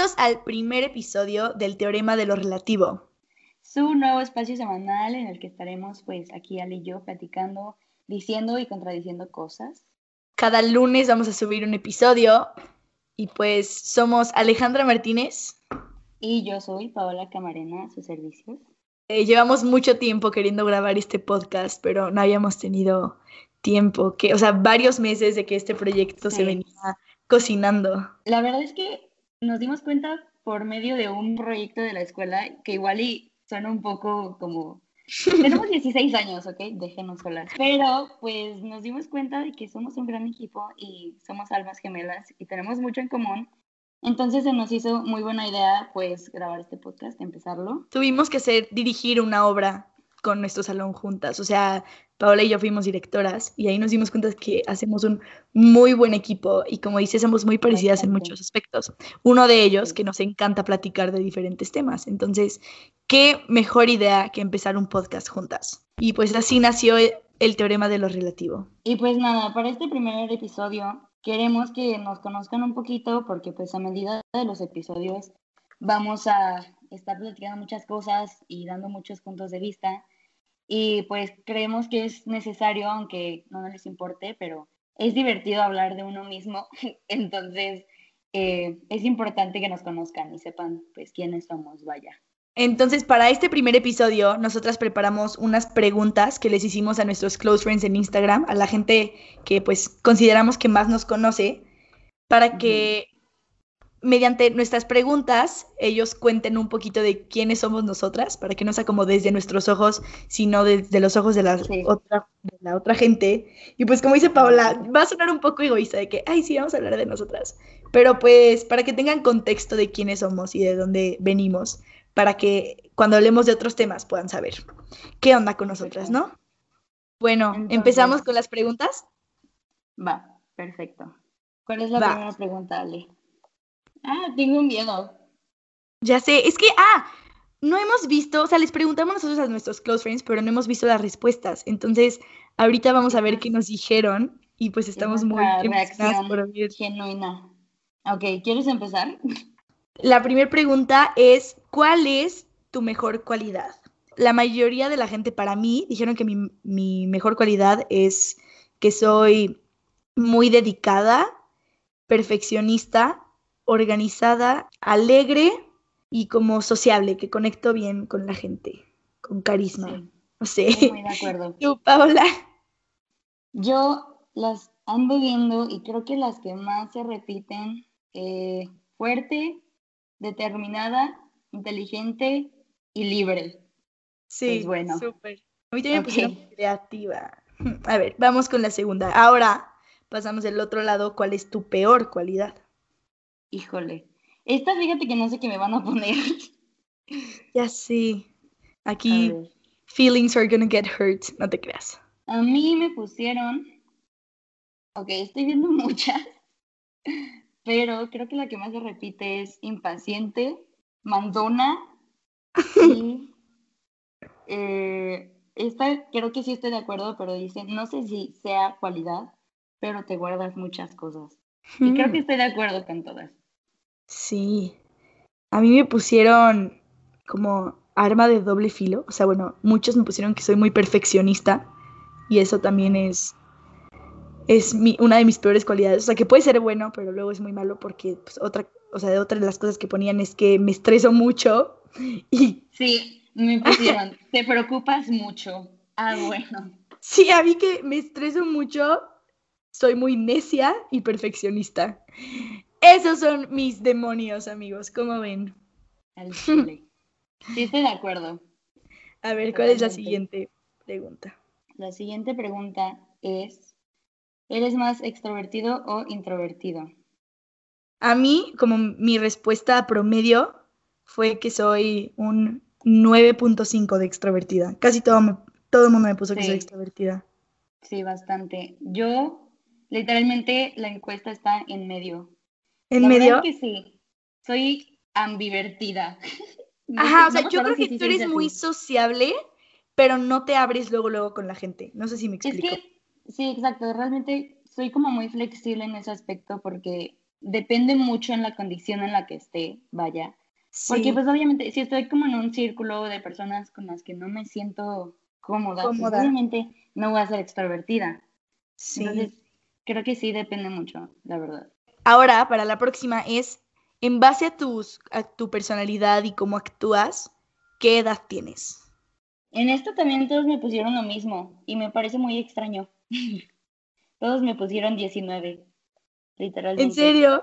Bienvenidos al primer episodio del Teorema de lo Relativo. Su nuevo espacio semanal en el que estaremos pues aquí Ale y yo platicando, diciendo y contradiciendo cosas. Cada lunes vamos a subir un episodio y pues somos Alejandra Martínez. Y yo soy Paola Camarena, a sus servicios. Eh, llevamos mucho tiempo queriendo grabar este podcast, pero no habíamos tenido tiempo, que, o sea, varios meses de que este proyecto se Sí. venía cocinando. La verdad es que nos dimos cuenta por medio de un proyecto de la escuela que igual y suena un poco como... Tenemos 16 años, ¿ok? Déjenos solas. Pero pues nos dimos cuenta de que somos un gran equipo y somos almas gemelas y tenemos mucho en común. Entonces se nos hizo muy buena idea pues grabar este podcast, empezarlo. Tuvimos que hacer, dirigir una obra con nuestro salón juntas, o sea, Paola y yo fuimos directoras y ahí nos dimos cuenta que hacemos un muy buen equipo y como dices, somos muy parecidas en muchos aspectos. Uno de ellos, que nos encanta platicar de diferentes temas. Entonces, qué mejor idea que empezar un podcast juntas. Y pues así nació el, el teorema de lo relativo. Y pues nada, para este primer episodio queremos que nos conozcan un poquito porque pues a medida de los episodios vamos a estar platicando muchas cosas y dando muchos puntos de vista. Y pues creemos que es necesario, aunque no les importe, pero es divertido hablar de uno mismo. Entonces eh, es importante que nos conozcan y sepan pues quiénes somos, vaya. Entonces, para este primer episodio, nosotras preparamos unas preguntas que les hicimos a nuestros close friends en Instagram, a la gente que pues consideramos que más nos conoce, para que mediante nuestras preguntas ellos cuenten un poquito de quiénes somos nosotras, para que no sea como desde nuestros ojos, sino desde los ojos de la, Sí. otra, de la otra gente. Y pues como dice Paola, va a sonar un poco egoísta de que, ay, sí, vamos a hablar de nosotras. Pero pues para que tengan contexto de quiénes somos y de dónde venimos, para que cuando hablemos de otros temas puedan saber qué onda con nosotras, ¿no? Bueno, Entonces- empezamos con las preguntas. Va, perfecto. ¿Cuál es la Va. primera pregunta, Ale? Ah, tengo miedo. Ya sé, es que, ah, no hemos visto, o sea, les preguntamos nosotros a nuestros close friends, pero no hemos visto las respuestas. Entonces, ahorita vamos a ver qué nos dijeron y pues estamos muy emocionadas por oír. Genuina. Ok, ¿quieres empezar? La primera pregunta es, ¿cuál es tu mejor cualidad? La mayoría de la gente para mí dijeron que mi, mi mejor cualidad es que soy muy dedicada, perfeccionista, organizada, alegre y como sociable, que conecto bien con la gente, con carisma. Sí, No sé. estoy muy de acuerdo. ¿Tú, Paola? Yo las ando viendo y creo que las que más se repiten, eh, fuerte, determinada, inteligente y libre. Sí, Pues bueno. súper. A mí también me Ok. pusieron creativa. A ver, vamos con la segunda. Ahora pasamos del otro lado. ¿Cuál es tu peor cualidad? Híjole. Esta fíjate que no sé qué me van a poner. Ya. A Aquí, feelings are gonna get hurt. No te creas. A mí me pusieron, ok, estoy viendo muchas, pero creo que la que más se repite es impaciente, mandona y eh, esta creo que sí estoy de acuerdo, pero dice, no sé si sea cualidad, pero te guardas muchas cosas. Y creo que Hmm, estoy de acuerdo con todas. Sí. A mí me pusieron como arma de doble filo. O sea, bueno, muchos me pusieron que soy muy perfeccionista. Y eso también es, es mi, una de mis peores cualidades. O sea, que puede ser bueno, pero luego es muy malo porque pues, otra, o sea, de otra de las cosas que ponían es que me estreso mucho. Y Sí, me pusieron, te preocupas mucho. Ah, bueno. sí, a mí que me estreso mucho, soy muy necia y perfeccionista. Esos son mis demonios, amigos. ¿Cómo ven? Al chile. Sí, estoy de acuerdo. A ver, ¿cuál es la siguiente pregunta? La siguiente pregunta es, ¿eres más extrovertido o introvertido? A mí, como mi respuesta promedio fue que soy un 9.5 de extrovertida. Casi todo, me- todo el mundo me puso que soy extrovertida. Sí, bastante. Yo, literalmente, la encuesta está en medio. ¿En La medio? es que sí, soy ambivertida. No Ajá, o sea, yo creo que si sí tú eres muy así. sociable, pero no te abres luego, luego con la gente. No sé si me Es explico. que, sí, exacto, realmente soy como muy flexible en ese aspecto porque depende mucho en la condición en la que esté, vaya. Porque pues obviamente si estoy como en un círculo de personas con las que no me siento cómoda, pues, obviamente no voy a ser extrovertida. Sí. Entonces, creo que sí depende mucho, la verdad. Ahora, para la próxima es, en base a, tus, a tu personalidad y cómo actúas, ¿qué edad tienes? En esto también todos me pusieron lo mismo y me parece muy extraño. todos me pusieron 19, literalmente. ¿En serio?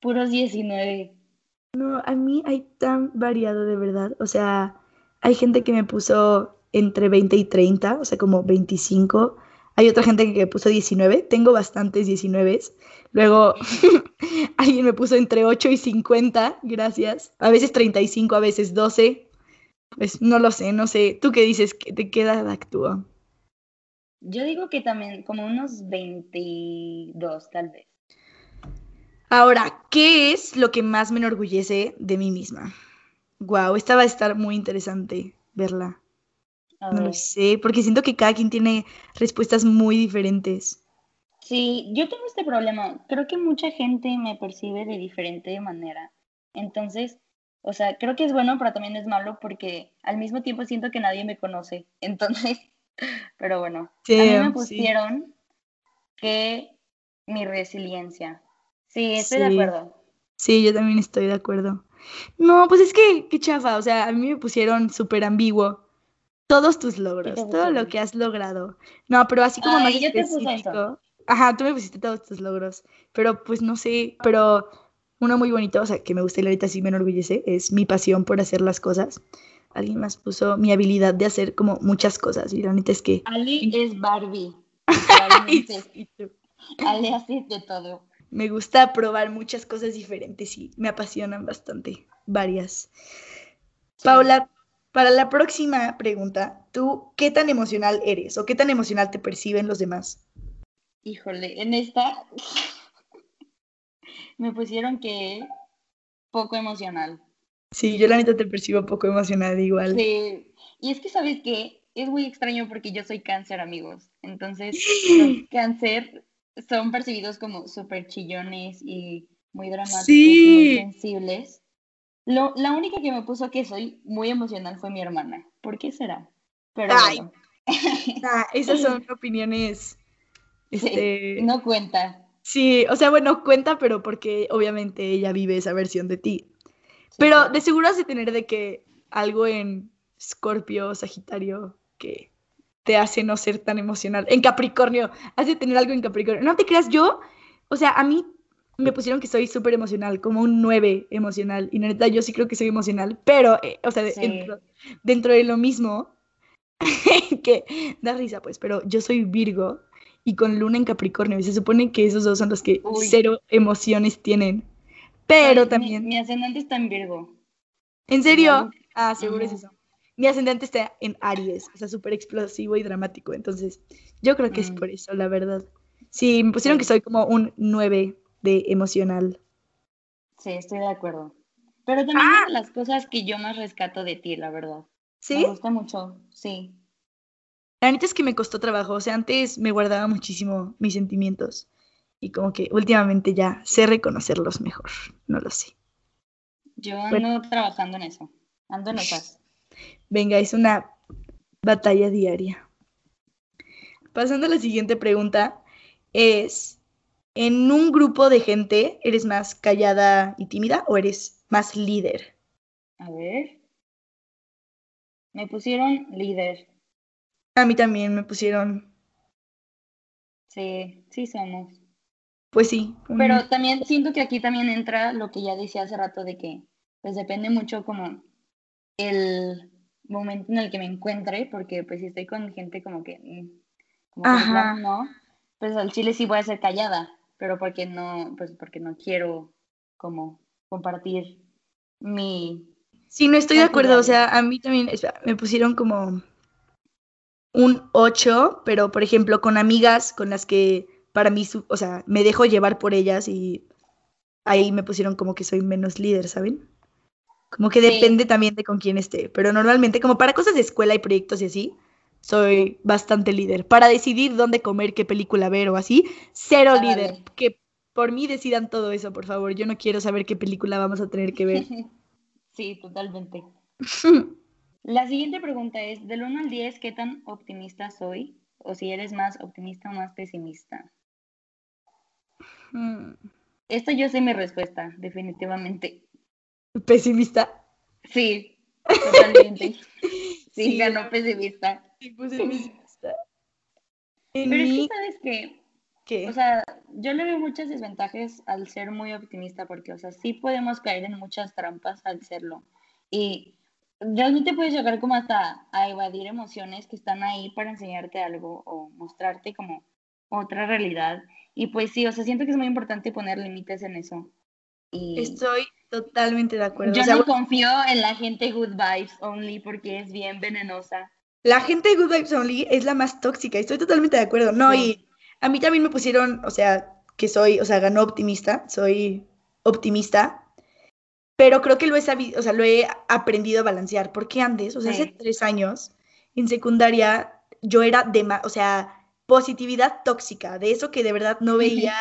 Puros 19. No, a mí hay tan variado de verdad. O sea, hay gente que me puso entre 20 y 30, o sea, como 25. Hay otra gente que me puso 19. Tengo bastantes 19. Luego alguien me puso entre 8 y 50, gracias. A veces 35, a veces 12. Pues no lo sé, no sé. ¿Tú qué dices? ¿De qué edad actúa? Yo digo que también como unos 22, tal vez. Ahora, ¿qué es lo que más me enorgullece de mí misma? Wow, esta va a estar muy interesante verla. No lo sé, porque siento que cada quien tiene respuestas muy diferentes. Sí, yo tengo este problema. Creo que mucha gente me percibe de diferente manera. Entonces, o sea, creo que es bueno, pero también es malo porque al mismo tiempo siento que nadie me conoce. Entonces, pero bueno, a mí me pusieron que mi resiliencia. Sí, estoy de acuerdo. Sí, yo también estoy de acuerdo. No, pues es que, qué chafa, o sea, a mí me pusieron súper ambiguo. Todos tus logros, todo lo que has logrado. No, pero así como más específico. Ajá, tú me pusiste todos tus logros, pero pues no sé, pero uno muy bonito, o sea, que me gusta y ahorita sí me enorgullece, es mi pasión por hacer las cosas. Alguien más puso mi habilidad de hacer como muchas cosas y la neta es que... Ali es Barbie. Ali hace de todo. Me gusta probar muchas cosas diferentes y me apasionan bastante, varias. Paula, para la próxima pregunta, ¿tú qué tan emocional eres o qué tan emocional te perciben los demás? Híjole, en esta me pusieron que poco emocional. Sí, yo la neta te percibo poco emocional igual. Sí, y es que sabes que es muy extraño porque yo soy cáncer, amigos. Entonces, los cáncer son percibidos como súper chillones y muy dramáticos y muy sensibles. Lo, la única que me puso que soy muy emocional fue mi hermana. ¿Por qué será? Pero bueno. ah, esas son opiniones. Este... no cuenta. Sí, o sea, bueno, cuenta, pero porque obviamente ella vive esa versión de ti. Pero de seguro has de tener de que algo en Scorpio, Sagitario, que te hace no ser tan emocional. En Capricornio, has de tener algo en Capricornio. No te creas, yo, o sea, a mí me pusieron que soy súper emocional, como un 9 emocional. Y neta, yo sí creo que soy emocional, pero, eh, o sea, dentro, dentro, de lo mismo, que da risa, pues, pero yo soy Virgo y con Luna en Capricornio. Y se supone que esos dos son los que cero emociones tienen. Pero también. Mi, ascendente está en Virgo. ¿En serio? Ah, seguro es eso. Mi ascendente está en Aries, o sea, súper explosivo y dramático. Entonces, yo creo que es mm. por eso, la verdad. Sí, me pusieron que soy como un 9 de emocional. Sí, estoy de acuerdo. Pero también ah. las cosas que yo más rescato de ti, la verdad. ¿Sí? Me gusta mucho, sí. La neta es que me costó trabajo, o sea, antes me guardaba muchísimo mis sentimientos y como que últimamente ya sé reconocerlos mejor, no lo sé. Yo ando trabajando en eso, ando en esas. Venga, es una batalla diaria. Pasando a la siguiente pregunta, es, ¿en un grupo de gente eres más callada y tímida o eres más líder? A ver. Me pusieron líder. A mí también me pusieron. Sí, sí somos. Pues sí. Pero también siento que aquí también entra lo que ya decía hace rato de que pues depende mucho como el momento en el que me encuentre, porque pues si estoy con gente como que, mm, como no, pues al chile sí voy a ser callada, pero porque no, pues porque no quiero como compartir mi... Sí, no estoy de acuerdo, o sea, a mí también me pusieron como un 8, pero por ejemplo con amigas con las que para mí, o sea, me dejo llevar por ellas y ahí me pusieron como que soy menos líder, ¿saben? Como que depende también de con quién esté, pero normalmente como para cosas de escuela y proyectos y así, soy bastante líder. Para decidir dónde comer, qué película ver o así, cero líder. Que por mí decidan todo eso, por favor. Yo no quiero saber qué película vamos a tener que ver. Sí, totalmente. La siguiente pregunta es, del 1 al 10, ¿qué tan optimista soy? O si eres más optimista o más pesimista. Hmm. Esta yo sé mi respuesta, definitivamente. ¿Pesimista? Sí, totalmente. Sí, Sí. ganó pesimista. Sí, puse. En Pero es que sabes que, ¿qué? o sea, yo le veo muchas desventajas al ser muy optimista porque, o sea, sí podemos caer en muchas trampas al serlo. Y realmente puedes llegar como hasta a evadir emociones que están ahí para enseñarte algo o mostrarte como otra realidad. Y pues sí, o sea, siento que es muy importante poner límites en eso. Y Estoy totalmente de acuerdo. yo O sea, no confío en la gente good vibes only porque es bien venenosa. La gente de Good Vibes Only es la más tóxica, estoy totalmente de acuerdo. No, Sí. y a mí también me pusieron, o sea, que soy, o sea, ganó optimista, soy optimista, pero creo que lo he sabido, o sea, lo he aprendido a balancear, porque antes, o sea, hace tres años, en secundaria, yo era de, o sea, positividad tóxica, de eso que de verdad no veía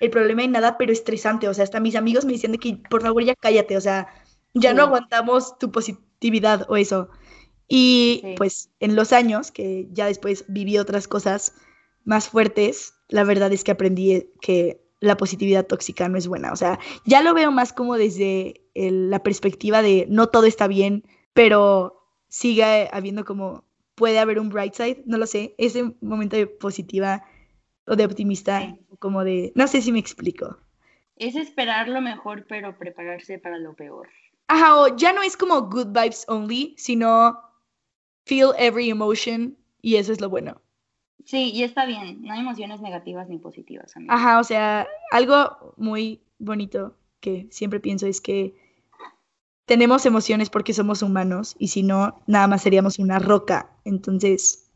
el problema en nada, pero estresante, o sea, hasta mis amigos me decían de que, por favor, ya cállate, o sea, ya no aguantamos tu positividad o eso. Y Sí. pues en los años, que ya después viví otras cosas más fuertes, la verdad es que aprendí que la positividad tóxica no es buena. O sea, ya lo veo más como desde el- la perspectiva de no todo está bien, pero sigue habiendo como, puede haber un bright side, no lo sé, ese momento de positiva o de optimista, Sí. como de, no sé si me explico. Es esperar lo mejor, pero prepararse para lo peor. Ajá, o ya no es como good vibes only, sino feel every emotion y eso es lo bueno. Sí, y está bien. No hay emociones negativas ni positivas, amiga. Ajá, o sea, algo muy bonito que siempre pienso es que tenemos emociones porque somos humanos y si no, nada más seríamos una roca. Entonces,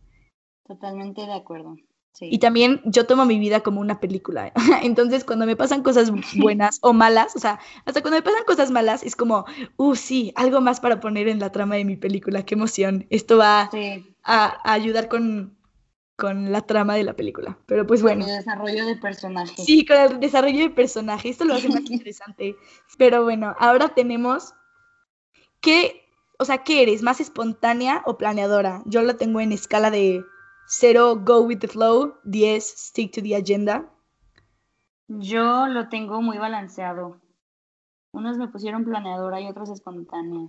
Totalmente de acuerdo. Sí. y también yo tomo mi vida como una película. Entonces, cuando me pasan cosas buenas o malas, o sea, hasta cuando me pasan cosas malas, es como, uh, sí, algo más para poner en la trama de mi película, qué emoción. Esto va Sí, a, a ayudar con, con la trama de la película. Pero pues bueno. el desarrollo de personaje. Sí, con el desarrollo de personaje. Esto lo hace más interesante. Pero bueno, ahora tenemos ¿qué, o sea, qué eres? ¿Más espontánea o planeadora? Yo lo tengo en escala de 0, go with the flow, 10, stick to the agenda. Yo lo tengo muy balanceado. Unos me pusieron planeadora y otros espontánea.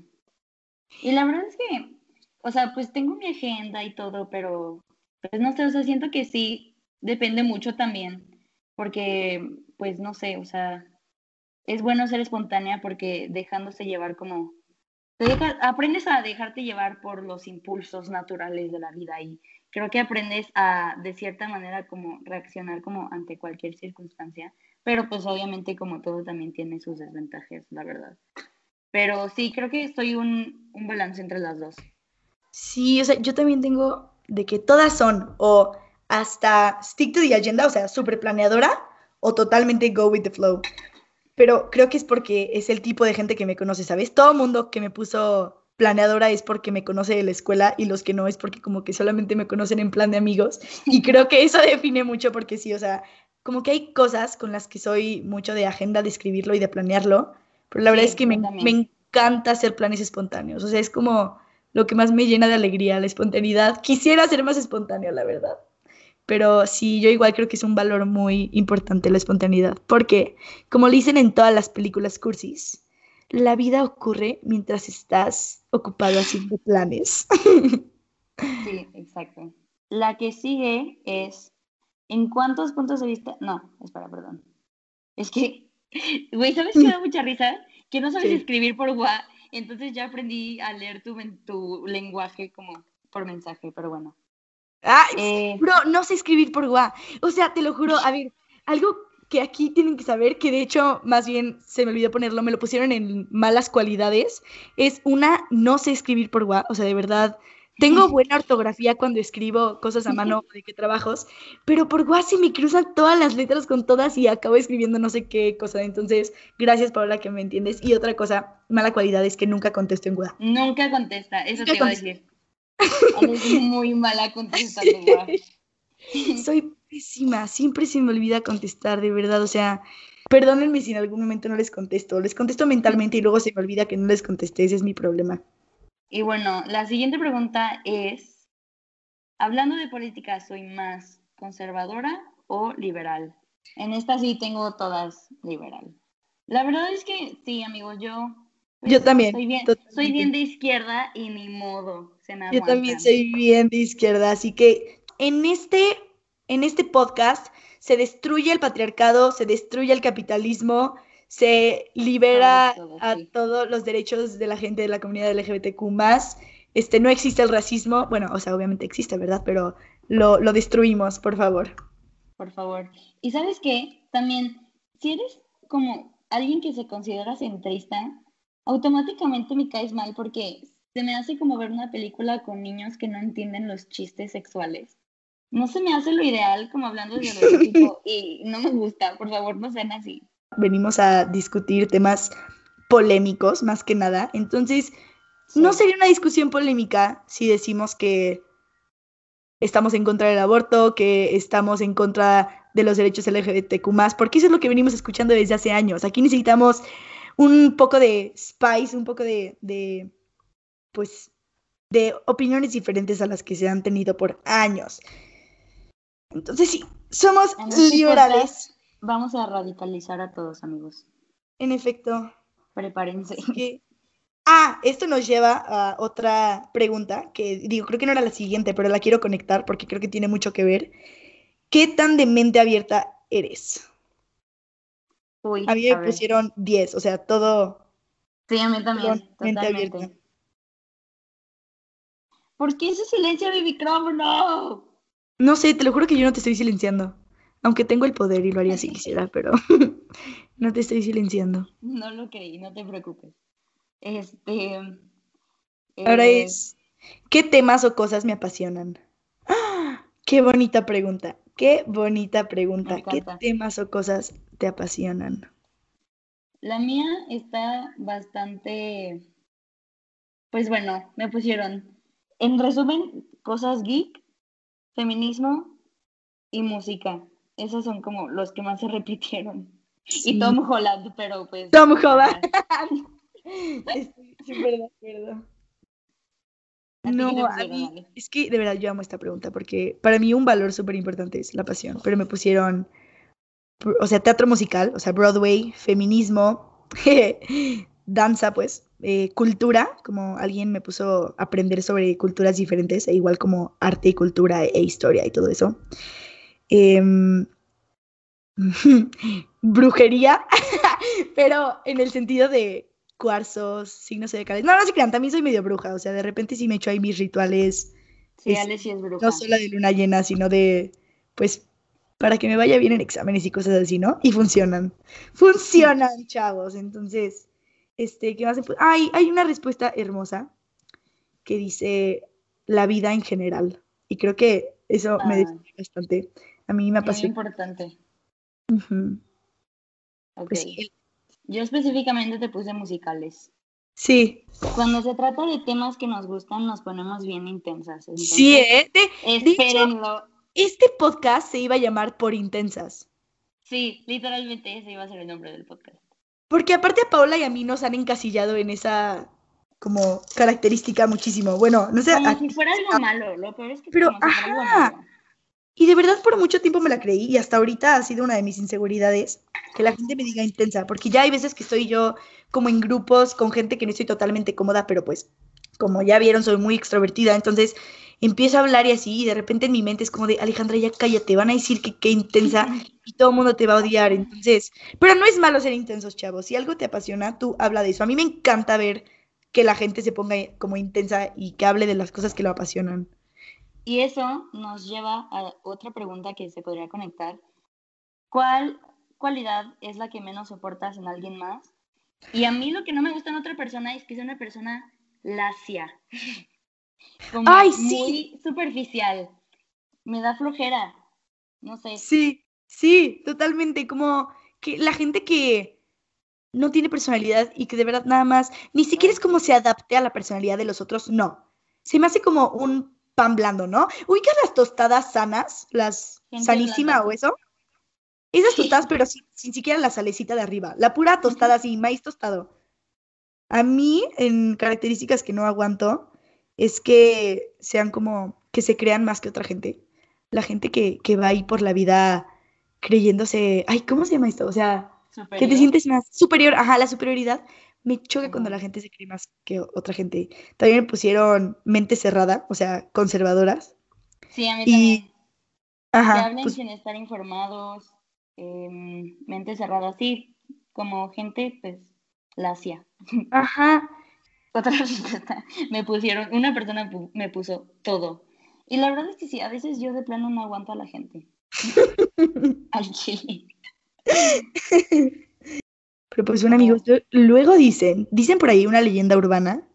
Y la verdad es que, o sea, pues tengo mi agenda y todo, pero pues no sé, o sea, siento que sí depende mucho también, porque pues no sé, o sea, es bueno ser espontánea porque dejándose llevar como, aprendes a dejarte llevar por los impulsos naturales de la vida y creo que aprendes a, de cierta manera, como reaccionar como ante cualquier circunstancia, pero pues obviamente como todo también tiene sus desventajas, la verdad. Pero sí, creo que estoy un, un balance entre las dos. Sí, o sea, yo también tengo de que todas son o hasta stick to the agenda, o sea, súper planeadora, o totalmente go with the flow. Pero creo que es porque es el tipo de gente que me conoce, ¿sabes? Todo mundo que me puso planeadora es porque me conoce de la escuela y los que no es porque como que solamente me conocen en plan de amigos. Y creo que eso define mucho porque sí, o sea, como que hay cosas con las que soy mucho de agenda, de escribirlo y de planearlo, pero la verdad es que me, me encanta hacer planes espontáneos, o sea, es como lo que más me llena de alegría, la espontaneidad. Quisiera ser más espontáneo, la verdad. Pero sí, yo igual creo que es un valor muy importante la espontaneidad, porque como le dicen en todas las películas cursis, la vida ocurre mientras estás ocupado haciendo planes. Sí, exacto. La que sigue es, ¿en cuántos puntos de vista? No, espera, perdón. Es que, güey, ¿sabes qué da mucha risa? Que no sabes Sí. escribir por WhatsApp, entonces ya aprendí a leer tu, tu lenguaje como por mensaje, pero bueno. Ah, Eh, Bro, no sé escribir por WhatsApp. O sea, te lo juro, a ver, algo que aquí tienen que saber, que de hecho, más bien se me olvidó ponerlo, me lo pusieron en malas cualidades, es una, no sé escribir por WhatsApp, o sea, de verdad, tengo buena ortografía cuando escribo cosas a mano de qué trabajos, pero por se me cruzan todas las letras con todas y acabo escribiendo no sé qué cosa. Entonces, gracias Paola que me entiendes. Y otra cosa, mala cualidad es que nunca contesto en WhatsApp. nunca contesta, eso Nunca te iba a decir. Eres muy mala contestando. Soy pésima, siempre se me olvida contestar, de verdad. O sea, Perdónenme si en algún momento no les contesto. Les contesto mentalmente y luego se me olvida que no les contesté. Ese es mi problema. Y bueno, la siguiente pregunta es, hablando de política, ¿soy más conservadora o liberal? En esta sí tengo todas liberal. La verdad es que sí, amigos, yo... Yo también. Soy bien, soy bien de izquierda y ni modo. Se me yo también soy bien de izquierda, así que en este, en este podcast se destruye el patriarcado, se destruye el capitalismo, se libera a todos los derechos de la gente de la comunidad LGBTQ Este, no existe el racismo, bueno, o sea, obviamente existe, ¿verdad? Pero lo, lo destruimos, por favor. Por favor. Y sabes qué, también, si eres como alguien que se considera centrista, automáticamente me caes mal porque se me hace como ver una película con niños que no entienden los chistes sexuales. No se me hace lo ideal como hablando de tipo y no me gusta, por favor, no sean así. Venimos a discutir temas polémicos más que nada, entonces no sería una discusión polémica si decimos que estamos en contra del aborto, que estamos en contra de los derechos LGBTQ+, porque eso es lo que venimos escuchando desde hace años. Aquí necesitamos un poco de spice, un poco de, de pues, de opiniones diferentes a las que se han tenido por años. Entonces sí, somos liberales. Vamos a radicalizar a todos, amigos. En efecto. Prepárense. Ah, esto nos lleva a otra pregunta que digo, creo que no era la siguiente, pero la quiero conectar porque creo que tiene mucho que ver. ¿Qué tan de mente abierta eres? Uy, a mí me pusieron 10, o sea, todo. Sí, a mí también. Mente abierta. ¿Por qué ese silencio mi micrófono? No sé, te lo juro que yo no te estoy silenciando. Aunque tengo el poder y lo haría si quisiera, pero no te estoy silenciando. No lo creí, no te preocupes. Este. Ahora eh, es. ¿Qué temas o cosas me apasionan? ¡Ah! ¡Qué bonita pregunta! ¡Qué bonita pregunta! ¿Qué temas o cosas te apasionan? La mía está bastante. Pues bueno, me pusieron. En resumen, cosas geek, feminismo y música. Esos son como los que más se repitieron. Y Tom Holland, pero pues. Tom Holland. Estoy súper de acuerdo. No, a mí, es que de verdad yo amo esta pregunta porque para mí un valor súper importante es la pasión, pero me pusieron, o sea, teatro musical, o sea, Broadway, feminismo, danza, pues, eh, cultura, como alguien me puso a aprender sobre culturas diferentes, e igual como arte y cultura e, historia y todo eso. Em, brujería, pero en el sentido de cuarzos, signos zodiacales. No, no se crean, también soy medio bruja, o sea, de repente sí me echo ahí mis rituales. Sí, Ale sí es bruja. No solo de luna llena, sino de, pues, para que me vaya bien en exámenes y cosas así, ¿no? Y funcionan. Funcionan, chavos. Entonces, este, ¿qué más? Ay, hay una respuesta hermosa que dice la vida en general. Y creo que eso me ah. define bastante. A mí me apasiona. Muy importante. Pues yo específicamente te puse musicales. Sí. Cuando se trata de temas que nos gustan, nos ponemos bien intensas. sí, ¿eh? espérenlo. este podcast se iba a llamar Por Intensas. Sí, literalmente ese iba a ser el nombre del podcast. Porque aparte a Paola y a mí nos han encasillado en esa como característica muchísimo. Bueno, no sé. Como si fuera algo malo, lo peor es que Pero, ajá. Y de verdad por mucho tiempo me la creí y hasta ahorita ha sido una de mis inseguridades que la gente me diga intensa, porque ya hay veces que estoy yo como en grupos con gente que no estoy totalmente cómoda, pero pues como ya vieron soy muy extrovertida, entonces empiezo a hablar y así y de repente en mi mente es como de Alejandra ya cállate, van a decir que qué intensa y todo el mundo te va a odiar, entonces, pero no es malo ser intensos, chavos, si algo te apasiona, tú habla de eso. A mí me encanta ver que la gente se ponga como intensa y que hable de las cosas que lo apasionan. Y eso nos lleva a otra pregunta que se podría conectar. ¿Cuál cualidad es la que menos soportas en alguien más? Y a mí lo que no me gusta en otra persona es que sea una persona lacia. Como Ay, muy superficial. Me da flojera. No sé. Sí, sí, totalmente. Como que la gente que no tiene personalidad y que de verdad nada más, ni siquiera es como se adapte a la personalidad de los otros, no. Se me hace como un pan blando, ¿no? ¿Ubicas las tostadas sanas? Las sanísima o eso. Esas tostadas, pero sin, sin siquiera la salecita de arriba. La pura tostada así, maíz tostado. A mí, en características que no aguanto, es que sean como, que se crean más que otra gente. La gente que, que va ahí por la vida creyéndose, ay, ¿cómo se llama esto? O sea, que te sientes más superior, ajá, la superioridad. Me choca cuando Ajá. la gente se cree más que otra gente. También me pusieron mente cerrada, o sea, conservadoras. Sí, a mí Y, también. Que ajá, hablen pues, sin estar informados, em, mente cerrada, sí, como gente, pues, lacia. ajá. Otra respuesta, me pusieron, una persona pu- me puso todo. Y la verdad es que sí, a veces yo de plano no aguanto a la gente. Al chile. Pero pues bueno, amigos, lu- luego dicen, dicen por ahí una leyenda urbana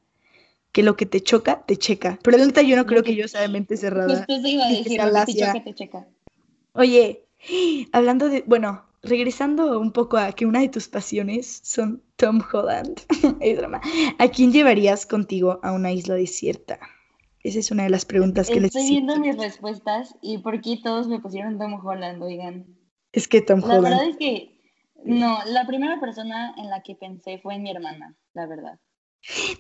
que lo que te choca, te checa. Pero la neta yo no creo que- yo sea de mente cerrada. Justo iba a decir, lo que te choca, te checa. Oye, hablando de, bueno, regresando un poco a que una de tus pasiones son Tom Holland. Es broma. ¿A quién llevarías contigo a una isla desierta? Esa es una de las preguntas que les Estoy viendo mis respuestas y por qué todos me pusieron Tom Holland, oigan. Es que Tom La verdad Holland. es que, no, la primera persona en la que pensé fue en mi hermana, la verdad.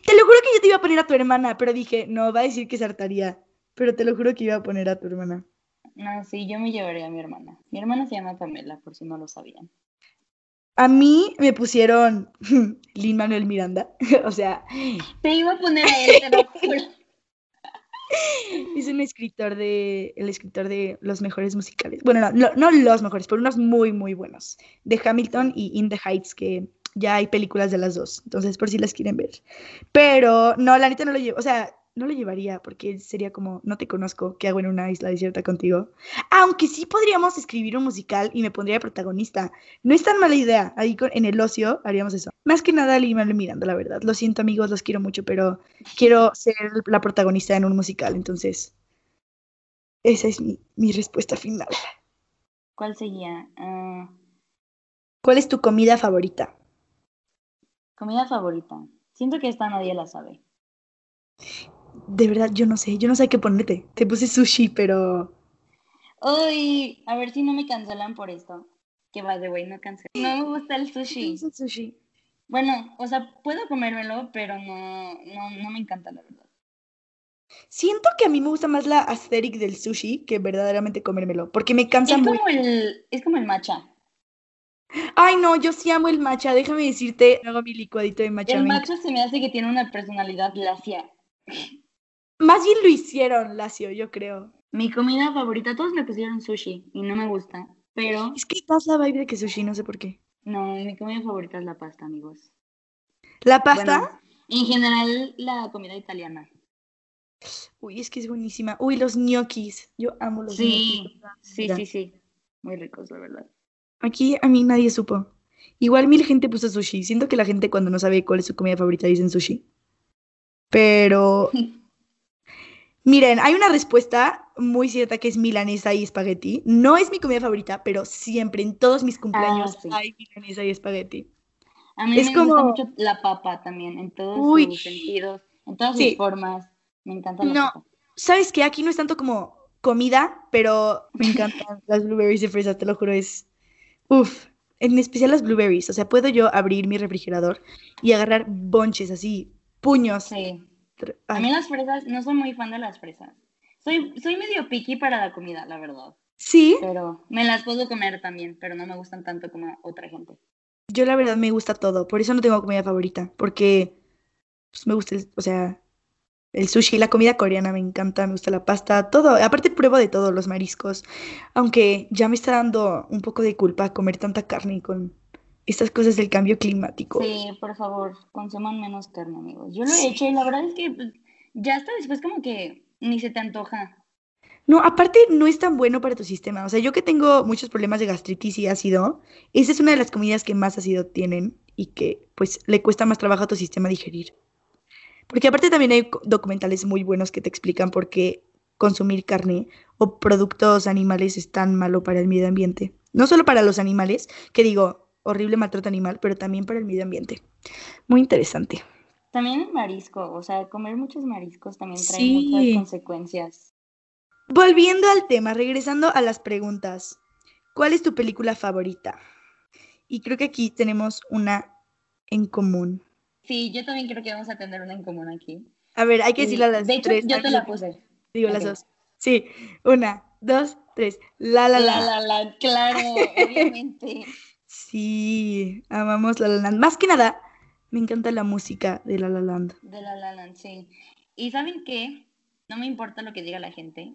Te lo juro que yo te iba a poner a tu hermana, pero dije, no, va a decir que se hartaría. Pero te lo juro que iba a poner a tu hermana. No, sí, yo me llevaría a mi hermana. Mi hermana se llama Pamela, por si no lo sabían. A mí me pusieron Lin Manuel Miranda. o sea, Te iba a poner a él, es un escritor de, el escritor de los mejores musicales. Bueno, no, no, no los mejores, pero unos muy, muy buenos. De Hamilton y In the Heights, que ya hay películas de las dos. Entonces, por si las quieren ver. Pero, no, la neta no lo llevo. O sea, no lo llevaría porque sería como, no te conozco, ¿qué hago en una isla desierta contigo? Aunque sí podríamos escribir un musical y me pondría protagonista. No es tan mala idea. Ahí en el ocio haríamos eso. Más que nada, Lin Manuel Miranda, la verdad. Lo siento, amigos, los quiero mucho, pero quiero ser la protagonista en un musical. Entonces, esa es mi, mi respuesta final. ¿Cuál seguía? Ah, ¿Cuál es tu comida favorita? comida favorita. Siento que esta nadie la sabe. De verdad, yo no sé. Yo no sé qué ponerte. Te puse sushi, pero. Uy, a ver si no me cancelan por esto. Que va de güey, no cancel. No me gusta el ¿Qué sushi. es el sushi? Bueno, o sea, puedo comérmelo, pero no, no, no me encanta, la verdad. Siento que a mí me gusta más la aesthetic del sushi que verdaderamente comérmelo, porque me cansa Es muy. como el, es como el matcha. Ay, no, yo sí amo el matcha. Déjame decirte, hago mi licuadito de matcha. El matcha se me hace que tiene una personalidad lacia. Más bien lo hicieron, Lacio, yo creo. Mi comida favorita, todos me pusieron sushi y no me gusta, pero Es que estás la vibe de que sushi, no sé por qué. no, mi comida favorita es la pasta, amigos. ¿La pasta? Bueno, en general, la comida italiana. Uy, es que es buenísima. Uy, los ñoquis. Yo amo los Sí, ñoquis. sí, sí, sí. Muy ricos, la verdad. Aquí a mí nadie supo. Igual mil gente puso sushi. Siento que la gente cuando no sabe cuál es su comida favorita dicen sushi. Pero miren, hay una respuesta muy cierta que es milanesa y espagueti. No es mi comida favorita, pero siempre en todos mis cumpleaños Ah, sí. hay milanesa y espagueti. A mí Es me gusta como- mucho la papa también, en todos Uy. sus sentidos, en todas Sí. sus formas. Me encanta la No. papa. ¿Sabes qué? Aquí no es tanto como comida, pero me encantan las blueberries de fresa, te lo juro, es... Uf, en especial las blueberries. O sea, puedo yo abrir mi refrigerador y agarrar bonches así, puños. Sí. A mí las fresas, no soy muy fan de las fresas. Soy, soy medio picky para la comida, la verdad. Sí, Pero me las puedo comer también, pero no me gustan tanto como otra gente. yo la verdad me gusta todo, por eso no tengo comida favorita, porque pues, me gusta, el- o sea, el sushi, la comida coreana me encanta, me gusta la pasta, todo. Aparte pruebo de todo, los mariscos, aunque ya me está dando un poco de culpa comer tanta carne con estas cosas del cambio climático. Sí, por favor, consuman menos carne, amigos. Yo lo he hecho y la verdad es que pues, ya hasta después como que ni se te antoja. No, aparte no es tan bueno para tu sistema. O sea, yo que tengo muchos problemas de gastritis y ácido, esa es una de las comidas que más ácido tienen y que pues le cuesta más trabajo a tu sistema digerir. Porque aparte también hay documentales muy buenos que te explican por qué consumir carne o productos animales es tan malo para el medio ambiente. No solo para los animales, que digo, horrible maltrato animal, pero también para el medio ambiente. Muy interesante. También el marisco, o sea, comer muchos mariscos también trae Sí. muchas consecuencias. Volviendo al tema, regresando a las preguntas. ¿cuál es tu película favorita? Y creo que aquí tenemos una en común. Sí, yo también creo que vamos a tener una en común aquí. A ver, hay que decirle a las de hecho, tres. yo te la puse. Digo las dos. Sí, una, dos, tres. La La La La La, claro, obviamente. Sí, amamos La La Land. Más que nada, me encanta la música de La La Land. De La La Land, sí. Y ¿saben qué? No me importa lo que diga la gente,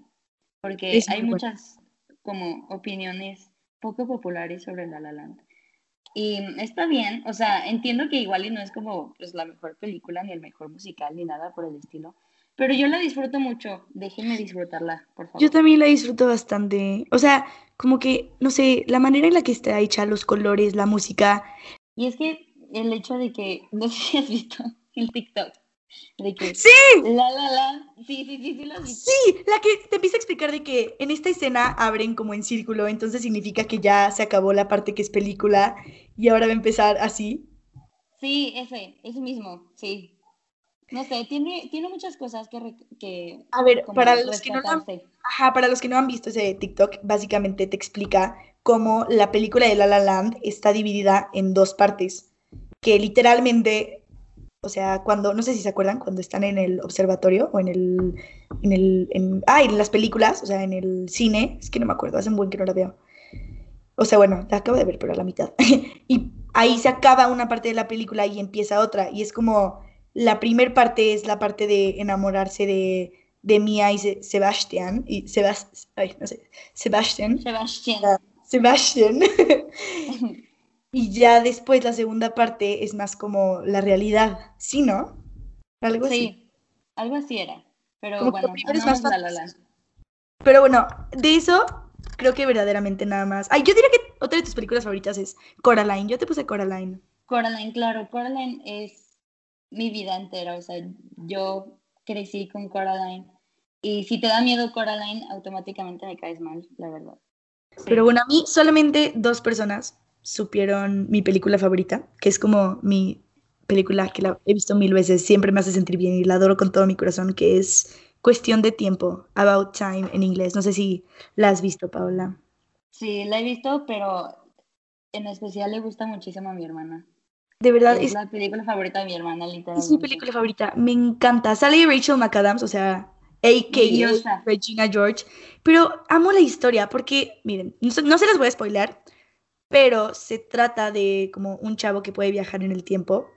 porque Es hay muchas como opiniones poco populares sobre La La Land. Y está bien, o sea, entiendo que igual y no es como pues, la mejor película, ni el mejor musical, ni nada por el estilo, pero yo la disfruto mucho, déjenme disfrutarla, por favor. Yo también la disfruto bastante. O sea, como que, no sé, la manera en la que está hecha, los colores, la música. Y es que el hecho de que, no sé si has visto el TikTok, de que ¡Sí! La La Land, sí, sí, sí, sí lo has visto. Sí, la que te empieza a explicar de que en esta escena abren como en círculo, entonces significa que ya se acabó la parte que es película y ahora va a empezar así. Sí, ese, ese mismo, sí. No sé, tiene, tiene muchas cosas que, que A ver, para los que no han. Ajá, para los que no han visto ese TikTok, básicamente te explica cómo la película de La La Land está dividida en dos partes, que literalmente, o sea, cuando, no sé si se acuerdan, cuando están en el observatorio o en el, en el, en, ah, en las películas, o sea, en el cine, es que no me acuerdo, hace un buen que no la veo. O sea, bueno, la acabo de ver, pero a la mitad. y ahí se acaba una parte de la película y empieza otra, y es como, la primer parte es la parte de enamorarse de de Mia y Se- Sebastián, y Sebas, ay, no sé, Sebastián, Sebastián. Sebastián, y ya después la segunda parte es más como la realidad, ¿sí, no? Algo así. Sí, algo así era. Pero Como bueno, primero es más La La. Pero bueno, de eso creo que verdaderamente nada más. Ay, yo diría que otra de tus películas favoritas es Coraline, yo te puse Coraline. Coraline, claro, Coraline es mi vida entera, o sea, yo crecí con Coraline. Y si te da miedo Coraline, automáticamente me caes mal, la verdad. Sí. Pero bueno, a mí solamente dos personas supieron mi película favorita, que es como mi película que la he visto mil veces, siempre me hace sentir bien y la adoro con todo mi corazón, que es Cuestión de Tiempo, About Time en inglés. No sé si la has visto, Paola. Sí, la he visto, pero en especial le gusta muchísimo a mi hermana. De verdad, Es es, la película favorita de mi hermana, literalmente. es mi película favorita. Me encanta. Sale Rachel McAdams, o sea, a.k.a. Regina George. Pero amo la historia porque, miren, no, se- no se las voy a spoiler, pero se trata de como un chavo que puede viajar en el tiempo,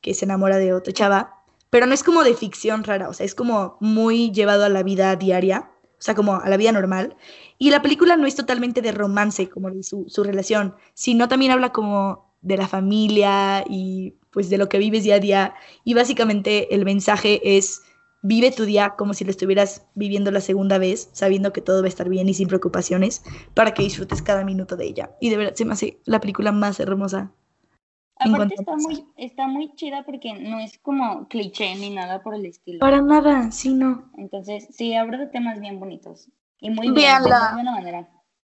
que se enamora de otro chava, pero no es como de ficción rara, o sea, es como muy llevado a la vida diaria, o sea, como a la vida normal. Y la película no es totalmente de romance, como de su, su relación, sino también habla como de la familia y pues de lo que vives día a día. Y básicamente el mensaje es, vive tu día como si lo estuvieras viviendo la segunda vez, sabiendo que todo va a estar bien y sin preocupaciones, para que disfrutes cada minuto de ella. Y de verdad se me hace la película más hermosa. Aparte está muy, está muy chida porque no es como cliché ni nada por el estilo. Para nada, sí, no. Entonces, sí, aborda temas bien bonitos. Y muy bien, Véanla. de buena manera.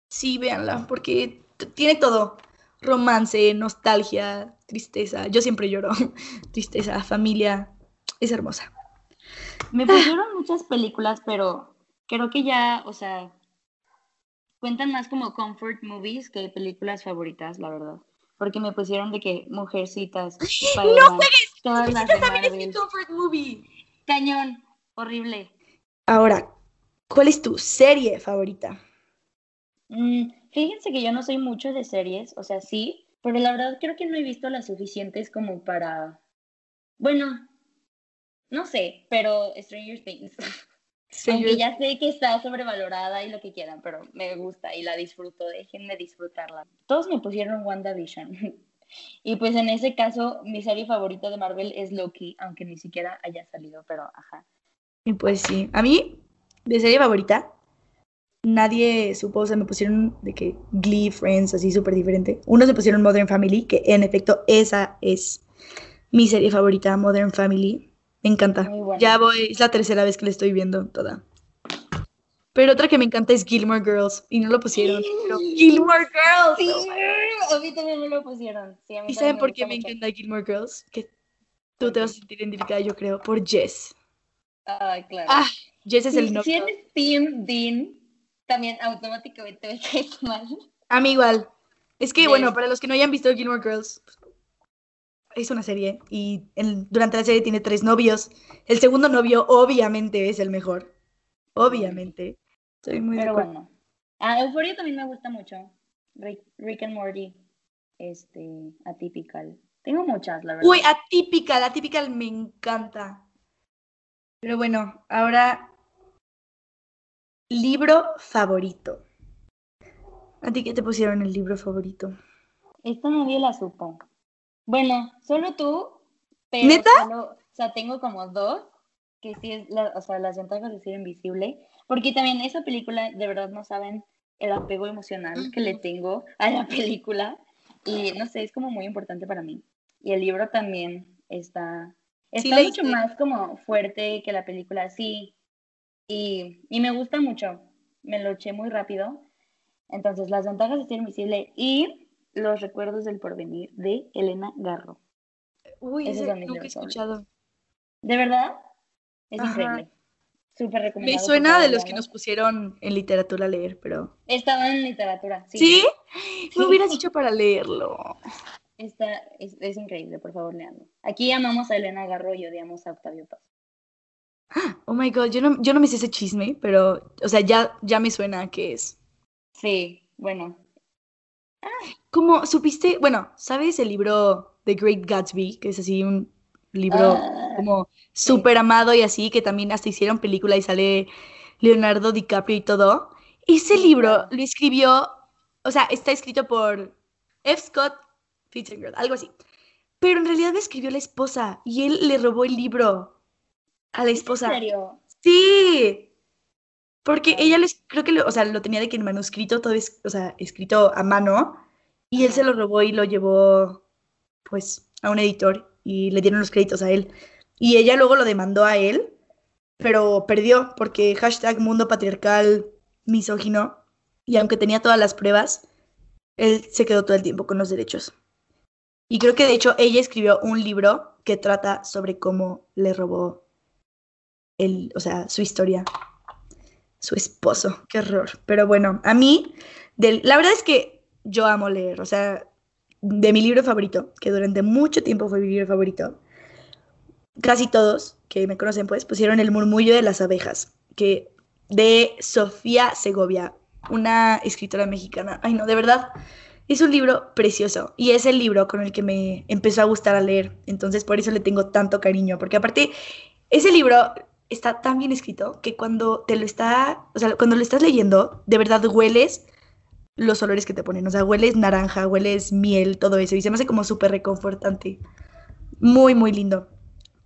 Sí, véanla, porque tiene todo. Romance, nostalgia, tristeza. Yo siempre lloro. Tristeza, familia. Es hermosa. Me pusieron muchas películas, pero creo que ya, o sea, cuentan más como comfort movies que películas favoritas, la verdad. Porque me pusieron de que Mujercitas, Spider-Man, todas las También es mi comfort movie. Cañón, horrible. Ahora, ¿cuál es tu serie favorita? Mm, fíjense que yo no soy mucho de series, o sea, sí, pero la verdad creo que no he visto las suficientes como para, bueno, no sé, pero Stranger Things. Aunque ya sé que está sobrevalorada y lo que quieran, pero me gusta y la disfruto, déjenme disfrutarla. Todos me pusieron WandaVision. Y pues en ese caso, mi serie favorita de Marvel es Loki, aunque ni siquiera haya salido, pero ajá. Y pues sí. A mí, de serie favorita, nadie supo, o sea, me pusieron de que Glee, Friends, así súper diferente. Unos me pusieron Modern Family, que en efecto esa es mi serie favorita, Modern Family. Me encanta. Muy buena. Ya voy, es la tercera vez que la estoy viendo toda. Pero otra que me encanta es Gilmore Girls, y no lo pusieron. pero Gilmore Girls. Sí, oh a mí también me lo pusieron. Sí, a mí ¿Y saben por qué me encanta Gilmore Girls? Que tú te vas a sentir identificada, yo creo, por Jess. Ay, claro. Ah, Jess es el novio. si eres Team Dean, también automáticamente me caes mal. A mí igual. Es que, bueno, para los que no hayan visto Gilmore Girls, es una serie y en- durante la serie tiene tres novios. El segundo novio, obviamente, es el mejor. Obviamente. Estoy muy Pero bueno. Ah, Euphoria también me gusta mucho. Rick, Rick and Morty. Este, atypical. Tengo muchas, la verdad. Uy, atípica, la atípica me encanta. Pero bueno, ahora libro favorito. ¿A ti qué te pusieron el libro favorito? Esta nadie la supo. Bueno, solo tú, pero ¿Neta? solo, o sea, tengo como dos, que sí es, la, o sea, las ventajas de ser invisible, porque también esa película, de verdad no saben el apego emocional que le tengo a la película, y no sé, es como muy importante para mí. Y el libro también está, Sí está mucho más como fuerte que la película, sí, y, y me gusta mucho, me lo eché muy rápido, entonces las ventajas de ser invisible y los recuerdos del porvenir de Elena Garro. Uy, ese mis nunca he escuchado. ¿De verdad? Es Ajá. increíble. Súper recomendado. Me suena de los que nos pusieron en literatura a leer, pero... Estaba en literatura, sí. ¿Sí? Me hubieras dicho para leerlo. Está, es, es increíble, por favor, leanlo. Aquí amamos a Elena Garro y odiamos a Octavio Paz. Oh my god, yo no, yo no me sé ese chisme, pero, o sea, ya, ya me suena a qué es. Sí, bueno. Como supiste, bueno, ¿sabes el libro The Great Gatsby? Que es así un libro Ah, como súper amado y así, que también hasta hicieron película y sale Leonardo DiCaprio y todo. Ese libro lo escribió, o sea, está escrito por F. Scott Fitzgerald, algo así. Pero en realidad lo escribió la esposa y él le robó el libro a la ¿es en esposa. serio? Sí. Porque ella lo, es- creo que lo, o sea, lo tenía de que en manuscrito, todo es, o sea, escrito a mano, y él se lo robó y lo llevó, pues, a un editor y le dieron los créditos a él. Y ella luego lo demandó a él, pero perdió porque hashtag mundo patriarcal misógino, y aunque tenía todas las pruebas, él se quedó todo el tiempo con los derechos. Y creo que de hecho ella escribió un libro que trata sobre cómo le robó el, o sea, su historia, su esposo. Qué horror. Pero bueno, a mí, la verdad es que yo amo leer, o sea, de mi libro favorito, que durante mucho tiempo fue mi libro favorito, casi todos que me conocen, pues, pusieron El murmullo de las abejas, que de Sofía Segovia, una escritora mexicana. Ay, no, de verdad, es un libro precioso y es el libro con el que me empezó a gustar a leer. Entonces, por eso le tengo tanto cariño, porque aparte, ese libro está tan bien escrito que cuando te lo está, o sea, cuando lo estás leyendo, de verdad hueles los olores que te ponen, o sea, hueles naranja, hueles miel, todo eso, y se me hace como súper reconfortante. Muy, muy lindo.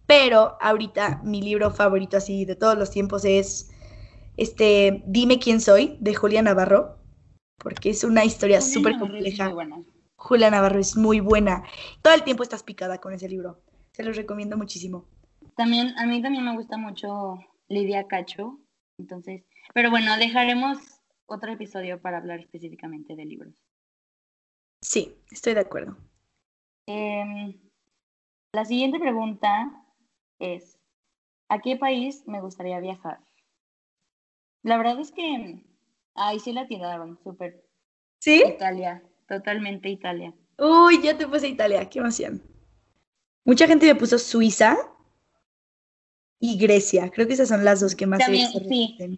Pero ahorita mi libro favorito así de todos los tiempos es este Dime quién soy de Julia Navarro, porque es una historia súper compleja. Julia Navarro es muy buena. Todo el tiempo estás picada con ese libro. Se los recomiendo muchísimo. También, a mí también me gusta mucho Lidia Cacho. Entonces, pero bueno, dejaremos otro episodio para hablar específicamente de libros. Sí, estoy de acuerdo. Em, la siguiente pregunta es, ¿a qué país me gustaría viajar? La verdad es que ahí sí la tiraron, súper ¿Sí? Italia, totalmente Italia. Uy, ya te puse Italia, qué emoción. Mucha gente me puso Suiza y Grecia. Creo que esas son las dos que más También, se sí. Pero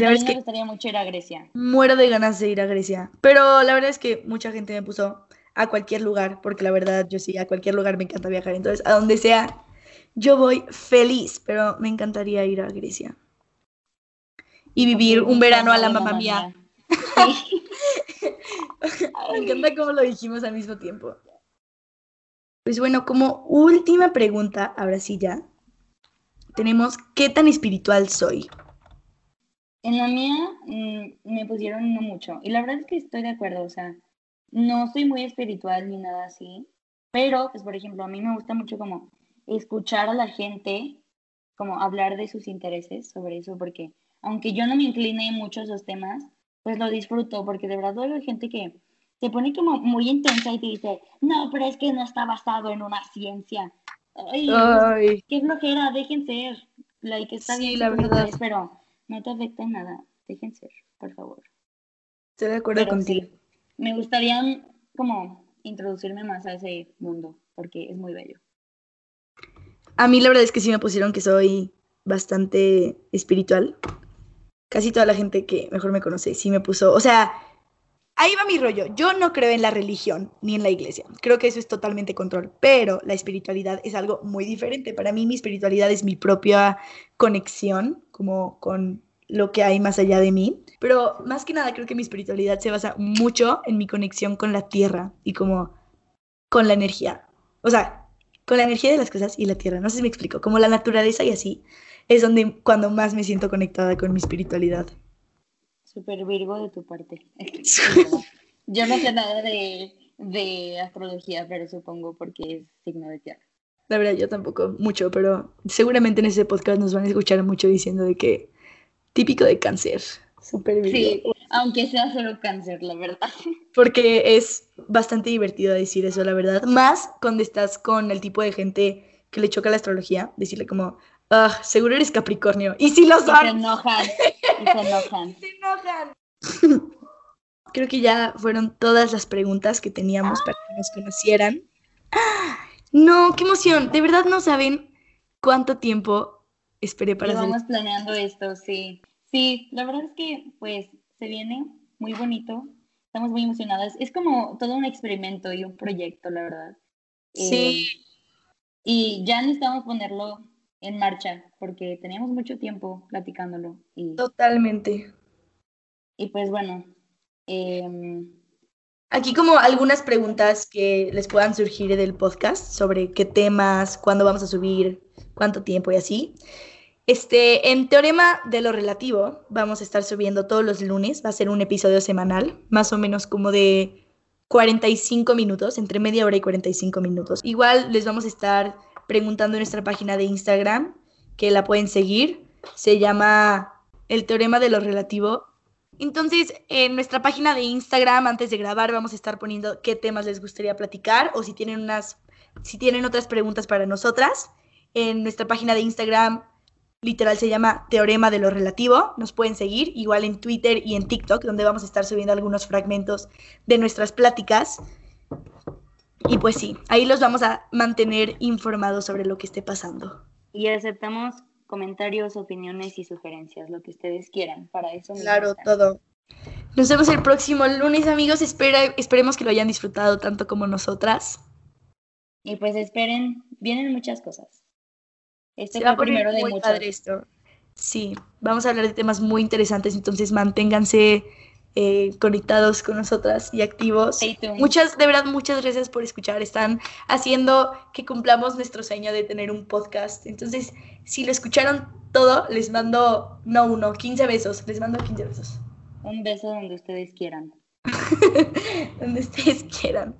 La también me gustaría mucho ir a Grecia. Muero de ganas de ir a Grecia. Pero la verdad es que mucha gente me puso a cualquier lugar, porque la verdad yo sí, a cualquier lugar me encanta viajar. Entonces, a donde sea, yo voy feliz, pero me encantaría ir a Grecia. Y vivir un verano a la mamá mía. Sí. Me encanta cómo lo dijimos al mismo tiempo. Pues bueno, como última pregunta, ahora sí ya, tenemos ¿qué tan espiritual soy? En la mía mm, me pusieron no mucho. Y la verdad es que estoy de acuerdo. O sea, no soy muy espiritual ni nada así. Pero, pues, por ejemplo, a mí me gusta mucho como escuchar a la gente, como hablar de sus intereses sobre eso, porque aunque yo no me incline mucho a esos temas, pues lo disfruto, porque de verdad hay gente que se pone como muy intensa y te dice, no, pero es que no está basado en una ciencia. Ay, pues, Ay, qué flojera, dejen ser. Like, está Sí, bien la verdad. interés, pero no te afecta en nada. Dejen ser, por favor. estoy de acuerdo Pero contigo. sí. me gustaría como introducirme más a ese mundo, porque es muy bello. A mí la verdad es que sí me pusieron que soy bastante espiritual. Casi toda la gente que mejor me conoce sí me puso, o sea, ahí va mi rollo. Yo no creo en la religión ni en la iglesia. Creo que eso es totalmente control, pero la espiritualidad es algo muy diferente. Para mí mi espiritualidad es mi propia conexión como con lo que hay más allá de mí. Pero más que nada creo que mi espiritualidad se basa mucho en mi conexión con la tierra y como con la energía. O sea, con la energía de las cosas y la tierra. No sé si me explico. Como la naturaleza y así es donde cuando más me siento conectada con mi espiritualidad. Súper virgo de tu parte. Yo no sé nada de, de astrología, pero supongo porque es signo de tierra. La verdad, yo tampoco mucho, pero seguramente en ese podcast nos van a escuchar mucho diciendo de que típico de cáncer. Súper virgo. Sí, aunque sea solo cáncer, la verdad. Porque es bastante divertido decir eso, la verdad. Más cuando estás con el tipo de gente que le choca la astrología, decirle como, ah, seguro eres Capricornio. Y si lo son. se enojan. Y se enojan. se enojan. Creo que ya fueron todas las preguntas que teníamos para que nos conocieran. No, qué emoción. De verdad no saben cuánto tiempo esperé para Vamos planeando esto, sí. Sí, la verdad es que pues se viene muy bonito. Estamos muy emocionadas. Es como todo un experimento y un proyecto, la verdad. Sí. Eh, y ya necesitamos ponerlo en marcha porque teníamos mucho tiempo platicándolo. Y, Totalmente. Y pues bueno. Em, Aquí como algunas preguntas que les puedan surgir del podcast sobre qué temas, cuándo vamos a subir, cuánto tiempo y así. Este, en Teorema de lo Relativo vamos a estar subiendo todos los lunes, va a ser un episodio semanal, más o menos como de 45 minutos, entre media hora y 45 minutos. Igual les vamos a estar preguntando en nuestra página de Instagram, que la pueden seguir, se llama El Teorema de lo Relativo. Entonces, en nuestra página de Instagram, antes de grabar, vamos a estar poniendo qué temas les gustaría platicar o si tienen unas, si tienen otras preguntas para nosotras. En nuestra página de Instagram literal se llama Teorema de lo Relativo. Nos pueden seguir igual en Twitter y en TikTok, donde vamos a estar subiendo algunos fragmentos de nuestras pláticas. Y pues sí, ahí los vamos a mantener informados sobre lo que esté pasando. Y aceptamos comentarios, opiniones y sugerencias, lo que ustedes quieran. Para eso. Claro, todo. Nos vemos el próximo lunes, amigos. Espera, esperemos que lo hayan disfrutado tanto como nosotras. Y pues esperen, vienen muchas cosas. Este fue primero de muy padre esto. Sí, vamos a hablar de temas muy interesantes, entonces manténganse eh, conectados con nosotras y activos. Muchas, de verdad, muchas gracias por escuchar. Están haciendo que cumplamos nuestro sueño de tener un podcast. Entonces, si lo escucharon todo, les mando, no uno, 15 besos. Les mando 15 besos. Un beso donde ustedes quieran. donde ustedes quieran.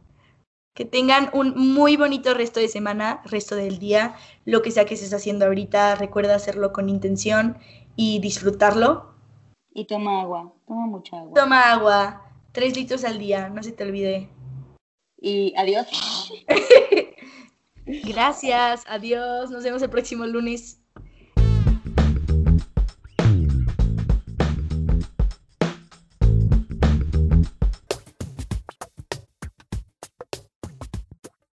Que tengan un muy bonito resto de semana, resto del día, lo que sea que estés haciendo ahorita, recuerda hacerlo con intención y disfrutarlo. Y toma agua, toma mucha agua. Toma agua, tres litros al día, no se te olvide. Y adiós. Gracias, adiós, nos vemos el próximo lunes.